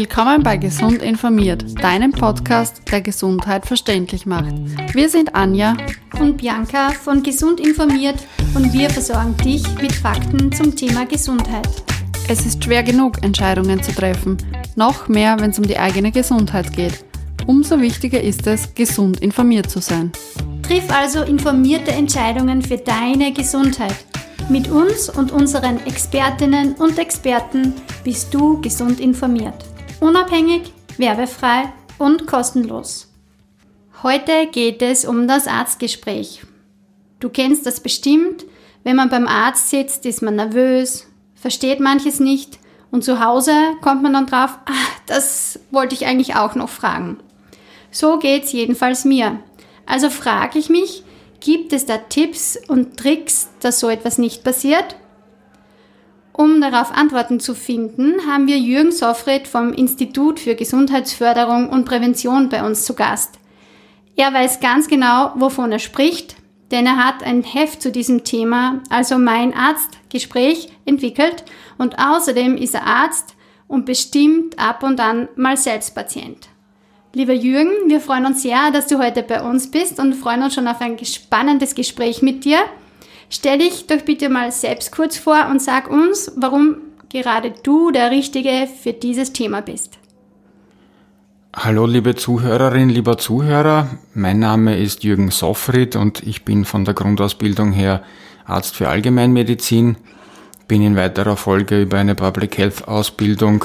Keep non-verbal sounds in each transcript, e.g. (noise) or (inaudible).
Willkommen bei Gesund informiert, deinem Podcast, der Gesundheit verständlich macht. Wir sind Anja und Bianca von Gesund informiert und wir versorgen dich mit Fakten zum Thema Gesundheit. Es ist schwer genug, Entscheidungen zu treffen, noch mehr, wenn es um die eigene Gesundheit geht. Umso wichtiger ist es, gesund informiert zu sein. Triff also informierte Entscheidungen für deine Gesundheit. Mit uns und unseren Expertinnen und Experten bist du gesund informiert. Unabhängig, werbefrei und kostenlos. Heute geht es um das Arztgespräch. Du kennst das bestimmt. Wenn man beim Arzt sitzt, ist man nervös, versteht manches nicht und zu Hause kommt man dann drauf, ach, das wollte ich eigentlich auch noch fragen. So geht's jedenfalls mir. Also frage ich mich, gibt es da Tipps und Tricks, dass so etwas nicht passiert? Um darauf Antworten zu finden, haben wir Jürgen Soffred vom Institut für Gesundheitsförderung und Prävention bei uns zu Gast. Er weiß ganz genau, wovon er spricht, denn er hat ein Heft zu diesem Thema, also mein Arztgespräch, entwickelt und außerdem ist er Arzt und bestimmt ab und an mal selbst Patient. Lieber Jürgen, wir freuen uns sehr, dass du heute bei uns bist und freuen uns schon auf ein spannendes Gespräch mit dir. Stell dich doch bitte mal selbst kurz vor und sag uns, warum gerade du der Richtige für dieses Thema bist. Hallo liebe Zuhörerin, lieber Zuhörer, mein Name ist Jürgen Soffried und ich bin von der Grundausbildung her Arzt für Allgemeinmedizin, bin in weiterer Folge über eine Public Health Ausbildung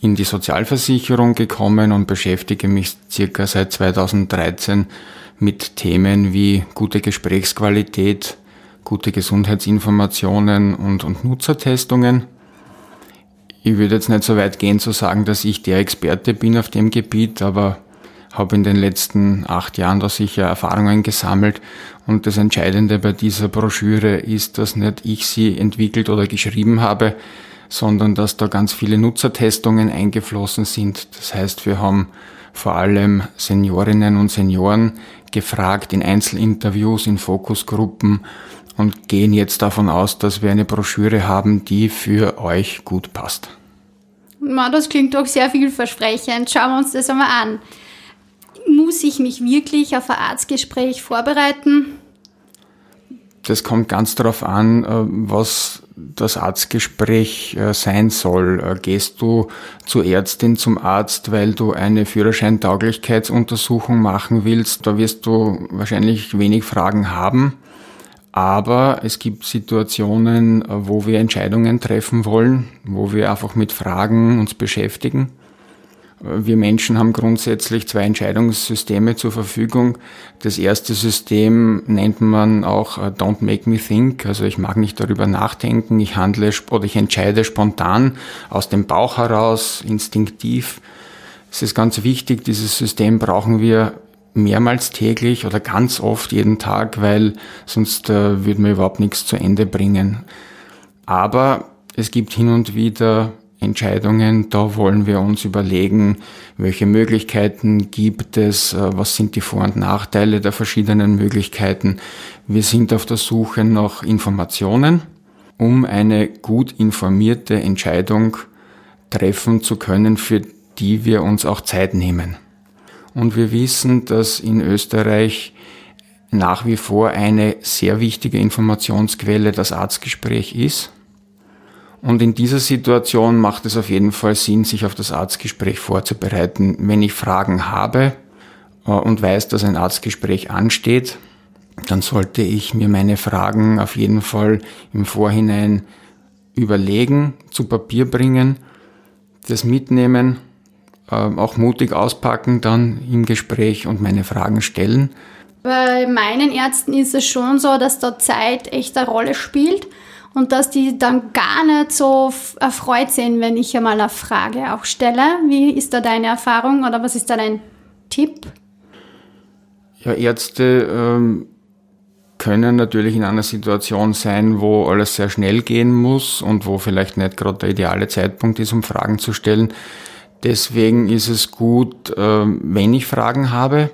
in die Sozialversicherung gekommen und beschäftige mich circa seit 2013 mit Themen wie gute Gesprächsqualität, gute Gesundheitsinformationen und, und Nutzertestungen. Ich würde jetzt nicht so weit gehen zu sagen, dass ich der Experte bin auf dem Gebiet, aber habe in den letzten acht Jahren da sicher Erfahrungen gesammelt. Und das Entscheidende bei dieser Broschüre ist, dass nicht ich sie entwickelt oder geschrieben habe, sondern dass da ganz viele Nutzertestungen eingeflossen sind. Das heißt, wir haben vor allem Seniorinnen und Senioren gefragt in Einzelinterviews, in Fokusgruppen, und gehen jetzt davon aus, dass wir eine Broschüre haben, die für euch gut passt. Man, das klingt doch sehr vielversprechend. Schauen wir uns das einmal an. Muss ich mich wirklich auf ein Arztgespräch vorbereiten? Das kommt ganz darauf an, äh, was das Arztgespräch äh, sein soll. Äh, gehst du zur Ärztin, zum Arzt, weil du eine Führerscheintauglichkeitsuntersuchung machen willst, da wirst du wahrscheinlich wenig Fragen haben. Aber es gibt Situationen, wo wir Entscheidungen treffen wollen, wo wir einfach mit Fragen uns beschäftigen. Wir Menschen haben grundsätzlich zwei Entscheidungssysteme zur Verfügung. Das erste System nennt man auch äh, Don't Make Me Think, also ich mag nicht darüber nachdenken, ich handle oder ich entscheide spontan aus dem Bauch heraus, instinktiv. Es ist ganz wichtig, dieses System brauchen wir mehrmals täglich oder ganz oft jeden Tag, weil sonst äh, würden wir überhaupt nichts zu Ende bringen. Aber es gibt hin und wieder Entscheidungen, da wollen wir uns überlegen, welche Möglichkeiten gibt es, äh, was sind die Vor- und Nachteile der verschiedenen Möglichkeiten. Wir sind auf der Suche nach Informationen, um eine gut informierte Entscheidung treffen zu können, für die wir uns auch Zeit nehmen. Und wir wissen, dass in Österreich nach wie vor eine sehr wichtige Informationsquelle das Arztgespräch ist. Und in dieser Situation macht es auf jeden Fall Sinn, sich auf das Arztgespräch vorzubereiten. Wenn ich Fragen habe äh, und weiß, dass ein Arztgespräch ansteht, dann sollte ich mir meine Fragen auf jeden Fall im Vorhinein überlegen, zu Papier bringen, das mitnehmen auch mutig auspacken dann im Gespräch und meine Fragen stellen. Bei meinen Ärzten ist es schon so, dass da Zeit echt eine Rolle spielt und dass die dann gar nicht so erfreut sind, wenn ich einmal eine Frage auch stelle. Wie ist da deine Erfahrung oder was ist da dein Tipp? Ja, Ärzte ähm, können natürlich in einer Situation sein, wo alles sehr schnell gehen muss und wo vielleicht nicht gerade der ideale Zeitpunkt ist, um Fragen zu stellen. Deswegen ist es gut, ähm, wenn ich Fragen habe,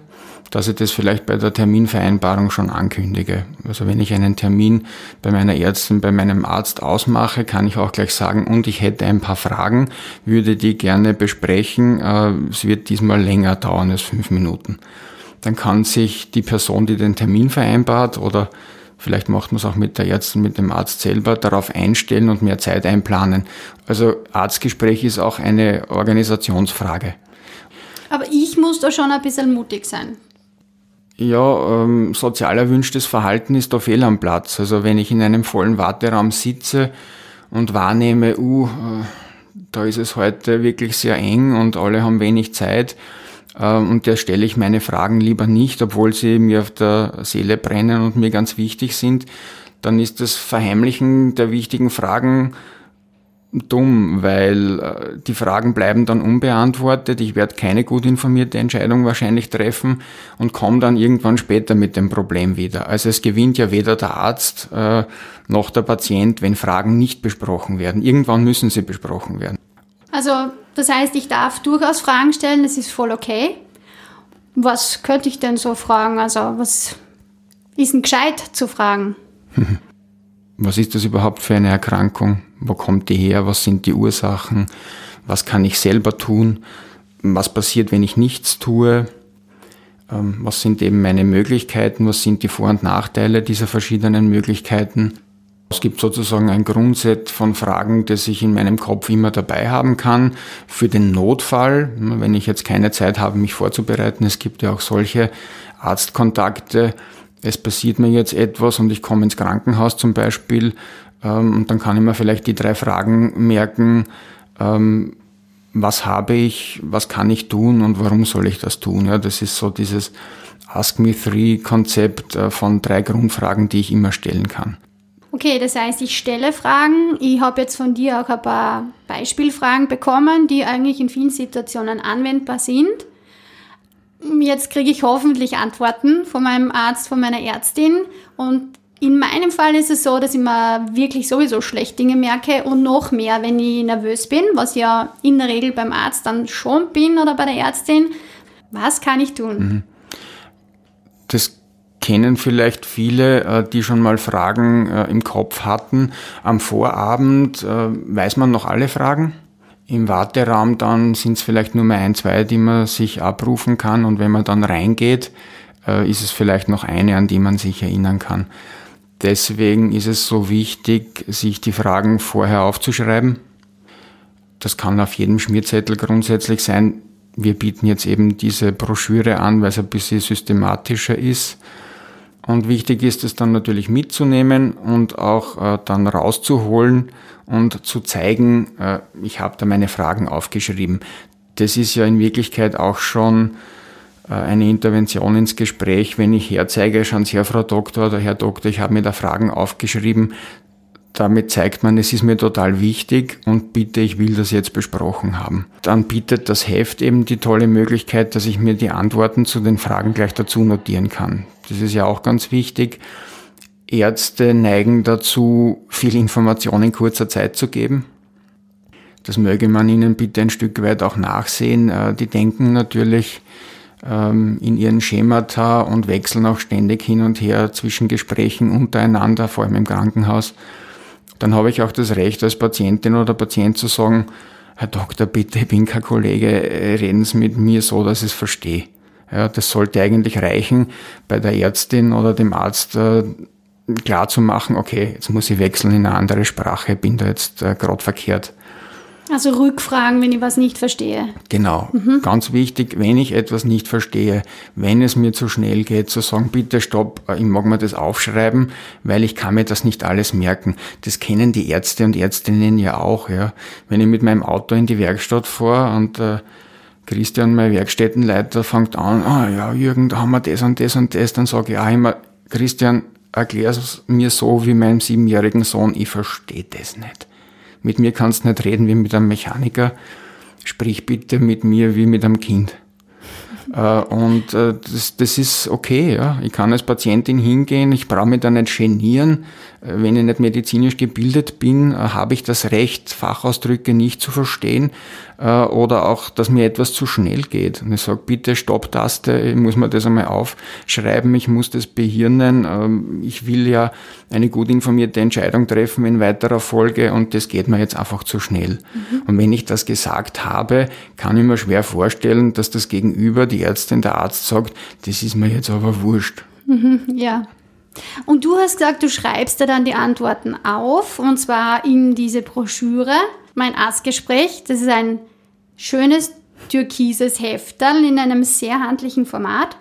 dass ich das vielleicht bei der Terminvereinbarung schon ankündige. Also wenn ich einen Termin bei meiner Ärztin, bei meinem Arzt ausmache, kann ich auch gleich sagen, und ich hätte ein paar Fragen, würde die gerne besprechen. Äh, es wird diesmal länger dauern als fünf Minuten. Dann kann sich die Person, die den Termin vereinbart oder Vielleicht macht man es auch mit der Ärztin, mit dem Arzt selber darauf einstellen und mehr Zeit einplanen. Also Arztgespräch ist auch eine Organisationsfrage. Aber ich muss da schon ein bisschen mutig sein. Ja, ähm, sozial erwünschtes Verhalten ist da fehl am Platz. Also wenn ich in einem vollen Warteraum sitze und wahrnehme, uh, äh, da ist es heute wirklich sehr eng und alle haben wenig Zeit, und der stelle ich meine Fragen lieber nicht, obwohl sie mir auf der Seele brennen und mir ganz wichtig sind, dann ist das Verheimlichen der wichtigen Fragen dumm, weil äh, die Fragen bleiben dann unbeantwortet. Ich werde keine gut informierte Entscheidung wahrscheinlich treffen und komme dann irgendwann später mit dem Problem wieder. Also es gewinnt ja weder der Arzt äh, noch der Patient, wenn Fragen nicht besprochen werden. Irgendwann müssen sie besprochen werden. Also das heißt, ich darf durchaus Fragen stellen, das ist voll okay. Was könnte ich denn so fragen? Also was ist denn gescheit zu fragen? (laughs) Was ist das überhaupt für eine Erkrankung? Wo kommt die her? Was sind die Ursachen? Was kann ich selber tun? Was passiert, wenn ich nichts tue? Ähm, was sind eben meine Möglichkeiten? Was sind die Vor- und Nachteile dieser verschiedenen Möglichkeiten? Es gibt sozusagen ein Grundset von Fragen, das ich in meinem Kopf immer dabei haben kann für den Notfall, wenn ich jetzt keine Zeit habe, mich vorzubereiten. Es gibt ja auch solche Arztkontakte. Es passiert mir jetzt etwas und ich komme ins Krankenhaus zum Beispiel ähm, und dann kann ich mir vielleicht die drei Fragen merken. Ähm, was habe ich, was kann ich tun und warum soll ich das tun? Ja, das ist so dieses Ask Me Three Konzept äh, von drei Grundfragen, die ich immer stellen kann. Okay, das heißt, ich stelle Fragen. Ich habe jetzt von dir auch ein paar Beispielfragen bekommen, die eigentlich in vielen Situationen anwendbar sind. Jetzt kriege ich hoffentlich Antworten von meinem Arzt, von meiner Ärztin. Und in meinem Fall ist es so, dass ich mir wirklich sowieso schlecht Dinge merke und noch mehr, wenn ich nervös bin, was ja in der Regel beim Arzt dann schon bin oder bei der Ärztin. Was kann ich tun? Mhm. Kennen vielleicht viele, äh, die schon mal Fragen äh, im Kopf hatten. Am Vorabend äh, weiß man noch alle Fragen. Im Warteraum dann sind es vielleicht nur mal ein, zwei, die man sich abrufen kann. Und wenn man dann reingeht, ist es vielleicht noch eine, an die man sich erinnern kann. Deswegen ist es so wichtig, sich die Fragen vorher aufzuschreiben. Das kann auf jedem Schmierzettel grundsätzlich sein. Wir bieten jetzt eben diese Broschüre an, weil es ein bisschen systematischer ist. Und wichtig ist es dann natürlich mitzunehmen und auch äh, dann rauszuholen und zu zeigen, äh, ich habe da meine Fragen aufgeschrieben. Das ist ja in Wirklichkeit auch schon äh, eine Intervention ins Gespräch, wenn ich herzeige, schauen Sie, Frau Doktor oder Herr Doktor, ich habe mir da Fragen aufgeschrieben, damit zeigt man, es ist mir total wichtig und bitte, ich will das jetzt besprochen haben. Dann bietet das Heft eben die tolle Möglichkeit, dass ich mir die Antworten zu den Fragen gleich dazu notieren kann. Das ist ja auch ganz wichtig. Ärzte neigen dazu, viel Information in kurzer Zeit zu geben. Das möge man ihnen bitte ein Stück weit auch nachsehen. Äh, die denken natürlich ähm, in ihren Schemata und wechseln auch ständig hin und her zwischen Gesprächen untereinander, vor allem im Krankenhaus dann habe ich auch das Recht als Patientin oder Patient zu sagen, Herr Doktor, bitte, ich bin kein Kollege, reden Sie mit mir so, dass ich es verstehe. Ja, das sollte eigentlich reichen, bei der Ärztin oder dem Arzt äh, klar zu machen, okay, jetzt muss ich wechseln in eine andere Sprache, bin da jetzt äh, gerade verkehrt. Also Rückfragen, wenn ich was nicht verstehe. Genau. Mhm. Ganz wichtig, wenn ich etwas nicht verstehe, wenn es mir zu schnell geht, zu sagen, bitte stopp, ich mag mir das aufschreiben, weil ich kann mir das nicht alles merken. Das kennen die Ärzte und Ärztinnen ja auch, ja. Wenn ich mit meinem Auto in die Werkstatt fahre und äh, Christian, mein Werkstättenleiter, fängt an, ah ja, Jürgen, da haben wir das und das und das, dann sage ich auch immer, Christian, erklär es mir so wie meinem siebenjährigen Sohn, ich verstehe das nicht. Mit mir kannst du nicht reden wie mit einem Mechaniker. Sprich bitte mit mir wie mit einem Kind. Äh, und äh, das, das ist okay. Ja. Ich kann als Patientin hingehen, ich brauche mich da nicht genieren. Äh, wenn ich nicht medizinisch gebildet bin, habe ich das Recht, Fachausdrücke nicht zu verstehen oder auch, dass mir etwas zu schnell geht. Und ich sage, bitte Stopptaste, ich muss mir das einmal aufschreiben, ich muss das behirnen. Ähm, ich will ja eine gut informierte Entscheidung treffen in weiterer Folge und das geht mir jetzt einfach zu schnell. Mhm. Und wenn ich das gesagt habe, kann ich mir schwer vorstellen, dass das Gegenüber die Ärztin, der Arzt sagt, das ist mir jetzt aber wurscht. Mhm, ja. Und du hast gesagt, du schreibst da dann die Antworten auf, und zwar in diese Broschüre, mein Arztgespräch. Das ist ein schönes türkises Hefterl in einem sehr handlichen Format.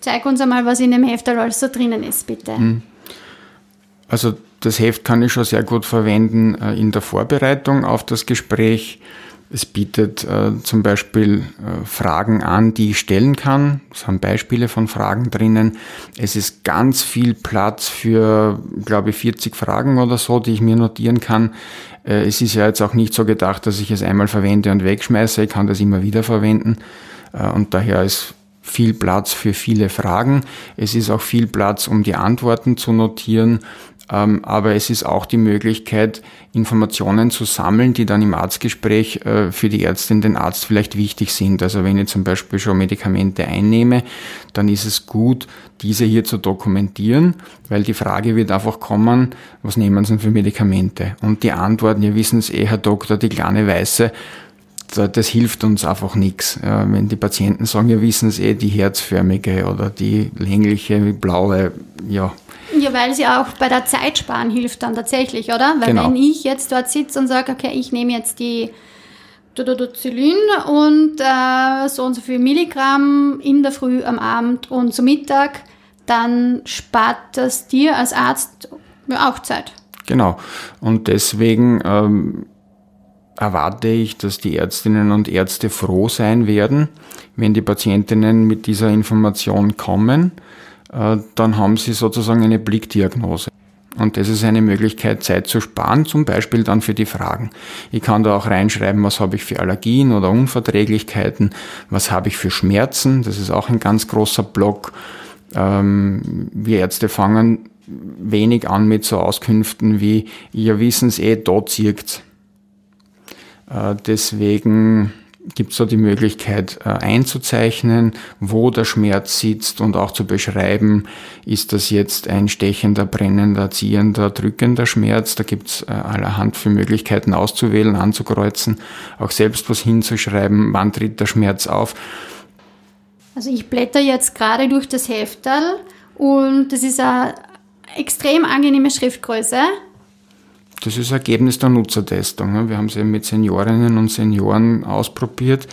Zeig uns einmal, was in dem Hefterl alles so drinnen ist, bitte. Hm. Also das Heft kann ich schon sehr gut verwenden äh, in der Vorbereitung auf das Gespräch. Es bietet äh, zum Beispiel äh, Fragen an, die ich stellen kann. Es haben Beispiele von Fragen drinnen. Es ist ganz viel Platz für, glaube ich, 40 Fragen oder so, die ich mir notieren kann. Äh, es ist ja jetzt auch nicht so gedacht, dass ich es einmal verwende und wegschmeiße. Ich kann das immer wieder verwenden. Äh, und daher ist viel Platz für viele Fragen. Es ist auch viel Platz, um die Antworten zu notieren. Ähm, aber es ist auch die Möglichkeit, Informationen zu sammeln, die dann im Arztgespräch äh, für die Ärztin, den Arzt vielleicht wichtig sind. Also wenn ich zum Beispiel schon Medikamente einnehme, dann ist es gut, diese hier zu dokumentieren, weil die Frage wird einfach kommen, was nehmen Sie denn für Medikamente? Und die Antworten, ihr wissen es eh, Herr Doktor, die kleine Weiße, das hilft uns einfach nichts. Wenn die Patienten sagen, wir wissen es eh, die herzförmige oder die längliche, blaue, ja, ja, weil sie auch bei der Zeit sparen hilft dann tatsächlich, oder? Weil genau. wenn ich jetzt dort sitze und sage, okay, ich nehme jetzt die Dododoxylin und äh, so und so viel Milligramm in der Früh, am Abend und zum Mittag, dann spart das dir als Arzt auch Zeit. Genau. Und deswegen ähm, erwarte ich, dass die Ärztinnen und Ärzte froh sein werden, wenn die Patientinnen mit dieser Information kommen äh, dann haben Sie sozusagen eine Blickdiagnose. Und das ist eine Möglichkeit, Zeit zu sparen, zum Beispiel dann für die Fragen. Ich kann da auch reinschreiben, was habe ich für Allergien oder Unverträglichkeiten, was habe ich für Schmerzen, das ist auch ein ganz großer Block. Ähm, wir Ärzte fangen wenig an mit so Auskünften wie, ihr wissen es eh, dort zirkt's. Äh, deswegen gibt es so die Möglichkeit äh, einzuzeichnen, wo der Schmerz sitzt und auch zu beschreiben, ist das jetzt ein stechender, brennender, ziehender, drückender Schmerz. Da gibt es äh, allerhand für Möglichkeiten auszuwählen, anzukreuzen, auch selbst was hinzuschreiben, wann tritt der Schmerz auf. Also ich blätter jetzt gerade durch das Heftal und das ist eine extrem angenehme Schriftgröße. Das ist Ergebnis der Nutzertestung. Wir haben es eben mit Seniorinnen und Senioren ausprobiert.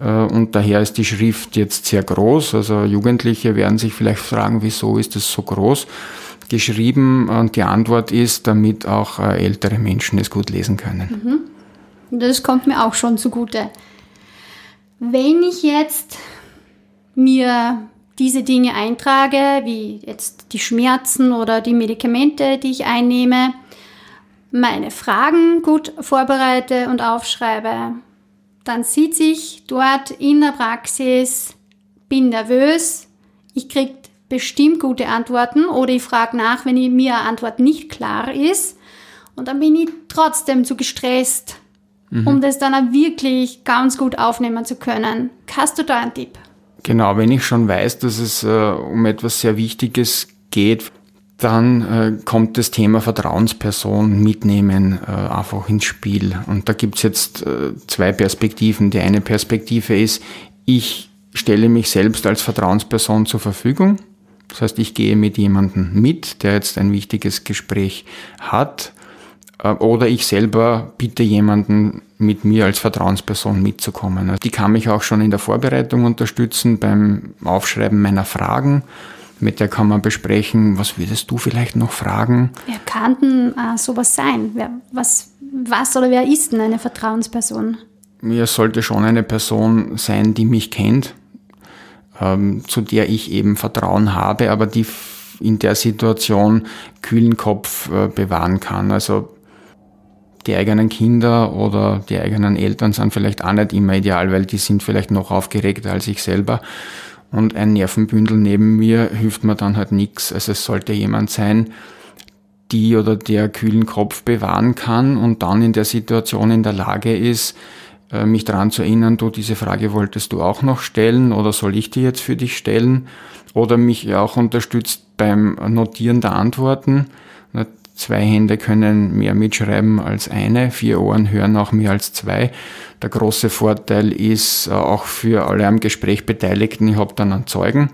Äh, und daher ist die Schrift jetzt sehr groß. Also Jugendliche werden sich vielleicht fragen, wieso ist es so groß geschrieben? Und die Antwort ist, damit auch äh, ältere Menschen es gut lesen können. Mhm. Das kommt mir auch schon zugute. Wenn ich jetzt mir diese Dinge eintrage, wie jetzt die Schmerzen oder die Medikamente, die ich einnehme, meine Fragen gut vorbereite und aufschreibe, dann sieht sich dort in der Praxis, bin nervös, ich kriege bestimmt gute Antworten oder ich frage nach, wenn mir eine Antwort nicht klar ist und dann bin ich trotzdem zu gestresst, mhm. um das dann auch wirklich ganz gut aufnehmen zu können. Hast du da einen Tipp? Genau, wenn ich schon weiß, dass es äh, um etwas sehr Wichtiges geht, dann äh, kommt das Thema Vertrauensperson mitnehmen äh, einfach ins Spiel. Und da gibt's jetzt äh, zwei Perspektiven. Die eine Perspektive ist, ich stelle mich selbst als Vertrauensperson zur Verfügung. Das heißt, ich gehe mit jemandem mit, der jetzt ein wichtiges Gespräch hat. Äh, oder ich selber bitte jemanden mit mir als Vertrauensperson mitzukommen. Die kann mich auch schon in der Vorbereitung unterstützen beim Aufschreiben meiner Fragen mit der kann man besprechen, was würdest du vielleicht noch fragen? Wer kann denn äh, sowas sein? Wer, was, was oder wer ist denn eine Vertrauensperson? Mir sollte schon eine Person sein, die mich kennt, ähm, zu der ich eben Vertrauen habe, aber die in der Situation kühlen Kopf äh, bewahren kann. Also die eigenen Kinder oder die eigenen Eltern sind vielleicht auch nicht immer ideal, weil die sind vielleicht noch aufgeregter als ich selber. Und ein Nervenbündel neben mir hilft mir dann halt nichts. Also es sollte jemand sein, die oder der kühlen Kopf bewahren kann und dann in der Situation in der Lage ist, äh, mich daran zu erinnern, du, diese Frage wolltest du auch noch stellen oder soll ich die jetzt für dich stellen? Oder mich auch unterstützt beim Notieren der Antworten. Zwei Hände können mehr mitschreiben als eine, vier Ohren hören auch mehr als zwei. Der große Vorteil ist äh, auch für alle am Gespräch Beteiligten, ich habe dann einen Zeugen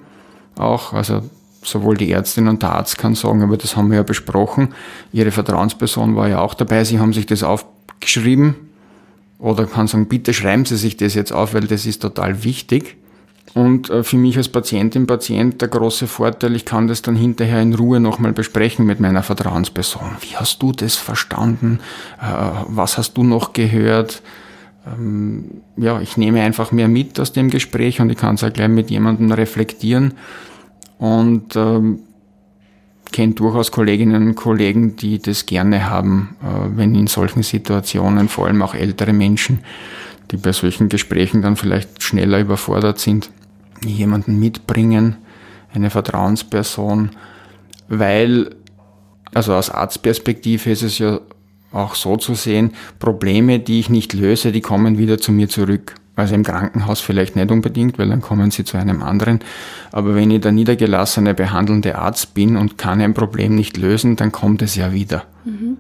auch, also sowohl die Ärztin und der Arzt kann sagen, aber das haben wir ja besprochen. Ihre Vertrauensperson war ja auch dabei, Sie haben sich das aufgeschrieben oder kann sagen, bitte schreiben Sie sich das jetzt auf, weil das ist total wichtig. Und äh, für mich als Patientin, Patient der große Vorteil, ich kann das dann hinterher in Ruhe nochmal besprechen mit meiner Vertrauensperson. Wie hast du das verstanden? Äh, was hast du noch gehört? Ähm, ja, ich nehme einfach mehr mit aus dem Gespräch und ich kann es auch gleich mit jemandem reflektieren und ähm, kenne durchaus Kolleginnen und Kollegen, die das gerne haben, äh, wenn in solchen Situationen, vor allem auch ältere Menschen, die bei solchen Gesprächen dann vielleicht schneller überfordert sind, jemanden mitbringen, eine Vertrauensperson, weil, also aus Arztperspektive ist es ja auch so zu sehen, Probleme, die ich nicht löse, die kommen wieder zu mir zurück. Also im Krankenhaus vielleicht nicht unbedingt, weil dann kommen sie zu einem anderen. Aber wenn ich der niedergelassene behandelnde Arzt bin und kann ein Problem nicht lösen, dann kommt es ja wieder. Mhm.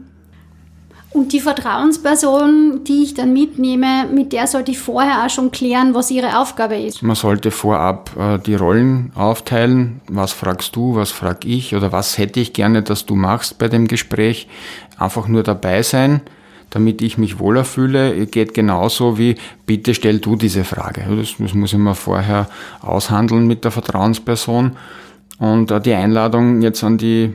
Und die Vertrauensperson, die ich dann mitnehme, mit der sollte ich vorher auch schon klären, was ihre Aufgabe ist. Man sollte vorab äh, die Rollen aufteilen. Was fragst du, was frag ich oder was hätte ich gerne, dass du machst bei dem Gespräch. Einfach nur dabei sein, damit ich mich wohler fühle. Geht genauso wie, bitte stell du diese Frage. Das, das muss ich mir vorher aushandeln mit der Vertrauensperson. Und äh, die Einladung jetzt an die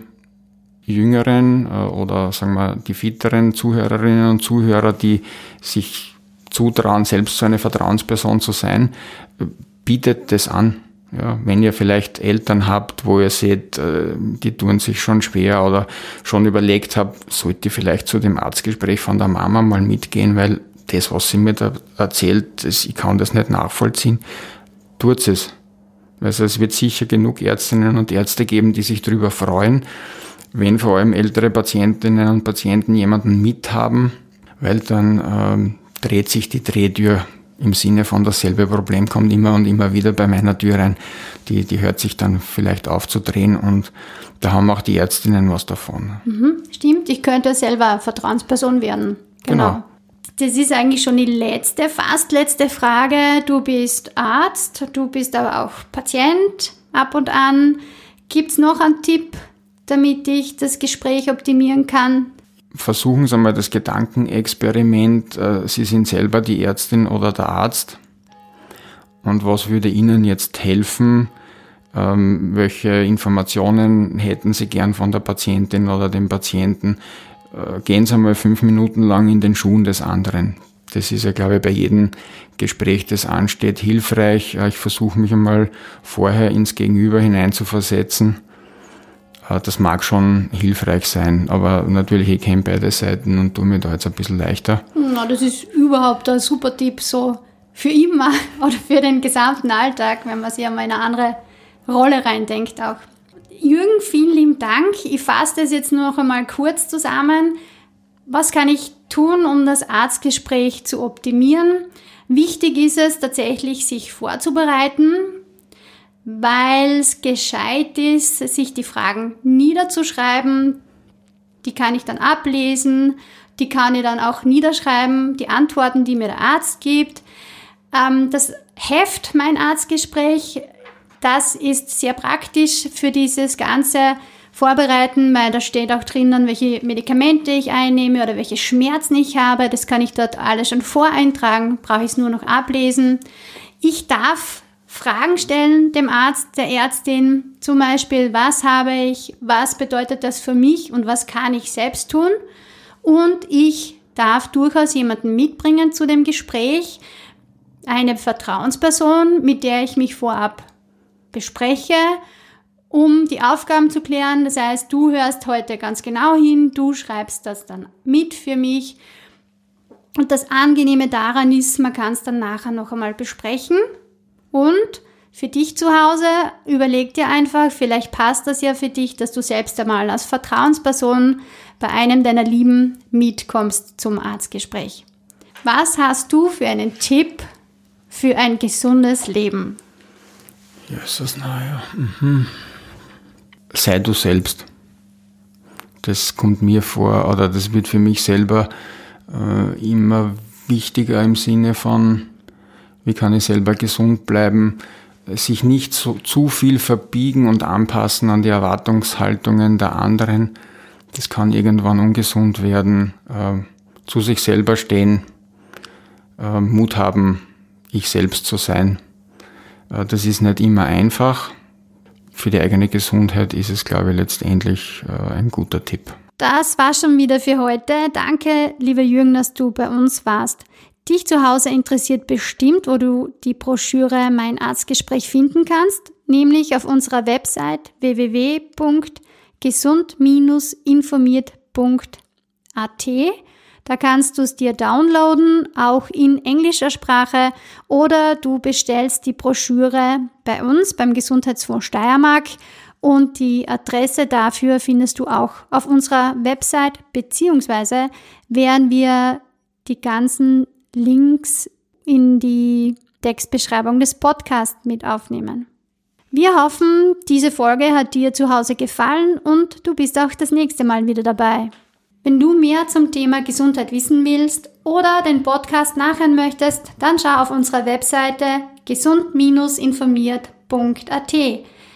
jüngeren äh, oder sagen wir die fitteren Zuhörerinnen und Zuhörer, die sich zutrauen, selbst so eine Vertrauensperson zu sein, bietet das an. Ja, wenn ihr vielleicht Eltern habt, wo ihr seht, äh, die tun sich schon schwer oder schon überlegt habt, sollt ihr vielleicht zu dem Arztgespräch von der Mama mal mitgehen, weil das, was sie mir da erzählt, ich kann das nicht nachvollziehen, tut es. Also es wird sicher genug Ärztinnen und Ärzte geben, die sich darüber freuen wenn vor allem ältere Patientinnen und Patienten jemanden mithaben, weil dann ähm, dreht sich die Drehtür im Sinne von dasselbe Problem kommt immer und immer wieder bei meiner Tür rein. Die, die hört sich dann vielleicht auf zu drehen und da haben auch die Ärztinnen was davon. Mhm, stimmt, ich könnte selber Vertrauensperson werden. Genau. genau. Das ist eigentlich schon die letzte, fast letzte Frage. Du bist Arzt, du bist aber auch Patient ab und an. Gibt es noch einen Tipp, damit ich das Gespräch optimieren kann? Versuchen Sie mal das Gedankenexperiment. Äh, Sie sind selber die Ärztin oder der Arzt. Und was würde Ihnen jetzt helfen? Ähm, welche Informationen hätten Sie gern von der Patientin oder dem Patienten? Äh, gehen Sie mal fünf Minuten lang in den Schuhen des anderen. Das ist ja, glaube ich, bei jedem Gespräch, das ansteht, hilfreich. Äh, ich versuche mich einmal vorher ins Gegenüber hineinzuversetzen das mag schon hilfreich sein, aber natürlich, ich kenne beide Seiten und tue mir da jetzt ein bisschen leichter. Na, das ist überhaupt ein super Tipp, so für immer (laughs) oder für den gesamten Alltag, wenn man sich einmal in eine andere Rolle reindenkt auch. Jürgen, vielen lieben Dank. Ich fasse das jetzt noch einmal kurz zusammen. Was kann ich tun, um das Arztgespräch zu optimieren? Wichtig ist es tatsächlich, sich vorzubereiten, weil es gescheit ist, sich die Fragen niederzuschreiben. Die kann ich dann ablesen, die kann ich dann auch niederschreiben, die Antworten, die mir der Arzt gibt. Ähm, das Heft, mein Arztgespräch, das ist sehr praktisch für dieses ganze Vorbereiten, weil da steht auch drinnen, welche Medikamente ich einnehme oder welche Schmerzen ich habe. Das kann ich dort alles schon voreintragen, brauche ich es nur noch ablesen. Ich darf Fragen stellen dem Arzt, der Ärztin, zum Beispiel, was habe ich, was bedeutet das für mich und was kann ich selbst tun. Und ich darf durchaus jemanden mitbringen zu dem Gespräch, eine Vertrauensperson, mit der ich mich vorab bespreche, um die Aufgaben zu klären. Das heißt, du hörst heute ganz genau hin, du schreibst das dann mit für mich Und das Angenehme daran ist, man kann es dann nachher noch einmal besprechen. Und für dich zu Hause, überleg dir einfach, vielleicht passt das ja für dich, dass du selbst einmal als Vertrauensperson bei einem deiner Lieben mitkommst zum Arztgespräch. Was hast du für einen Tipp für ein gesundes Leben? Jesus, naja. Mhm. Sei du selbst. Das kommt mir vor, oder das wird für mich selber äh, immer wichtiger im Sinne von, wie kann ich selber gesund bleiben, sich nicht so, zu viel verbiegen und anpassen an die Erwartungshaltungen der anderen. Das kann irgendwann ungesund werden. Äh, zu sich selber stehen, äh, Mut haben, ich selbst zu sein. Äh, das ist nicht immer einfach. Für die eigene Gesundheit ist es, glaube ich, letztendlich äh, ein guter Tipp. Das war schon wieder für heute. Danke, lieber Jürgen, dass du bei uns warst. Dich zu Hause interessiert bestimmt, wo du die Broschüre Mein Arztgespräch finden kannst, nämlich auf unserer Website www.gesund-informiert.at. Da kannst du es dir downloaden, auch in englischer Sprache, oder du bestellst die Broschüre bei uns beim Gesundheitsfonds Steiermark und die Adresse dafür findest du auch auf unserer Website, beziehungsweise werden wir die ganzen Links in die Textbeschreibung des Podcasts mit aufnehmen. Wir hoffen, diese Folge hat dir zu Hause gefallen und du bist auch das nächste Mal wieder dabei. Wenn du mehr zum Thema Gesundheit wissen willst oder den Podcast nachhören möchtest, dann schau auf unserer Webseite gesund-informiert.at.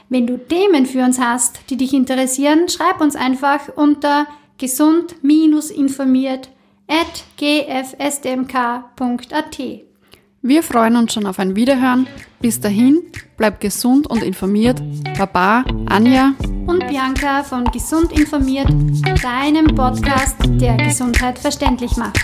Wenn du Themen für uns hast, die dich interessieren, schreib uns einfach unter gesund-informiert.at at gfsdmk.at. Wir freuen uns schon auf ein Wiederhören. Bis dahin, bleib gesund und informiert. Baba, Anja und Bianca von Gesund informiert, deinem Podcast, der Gesundheit verständlich macht.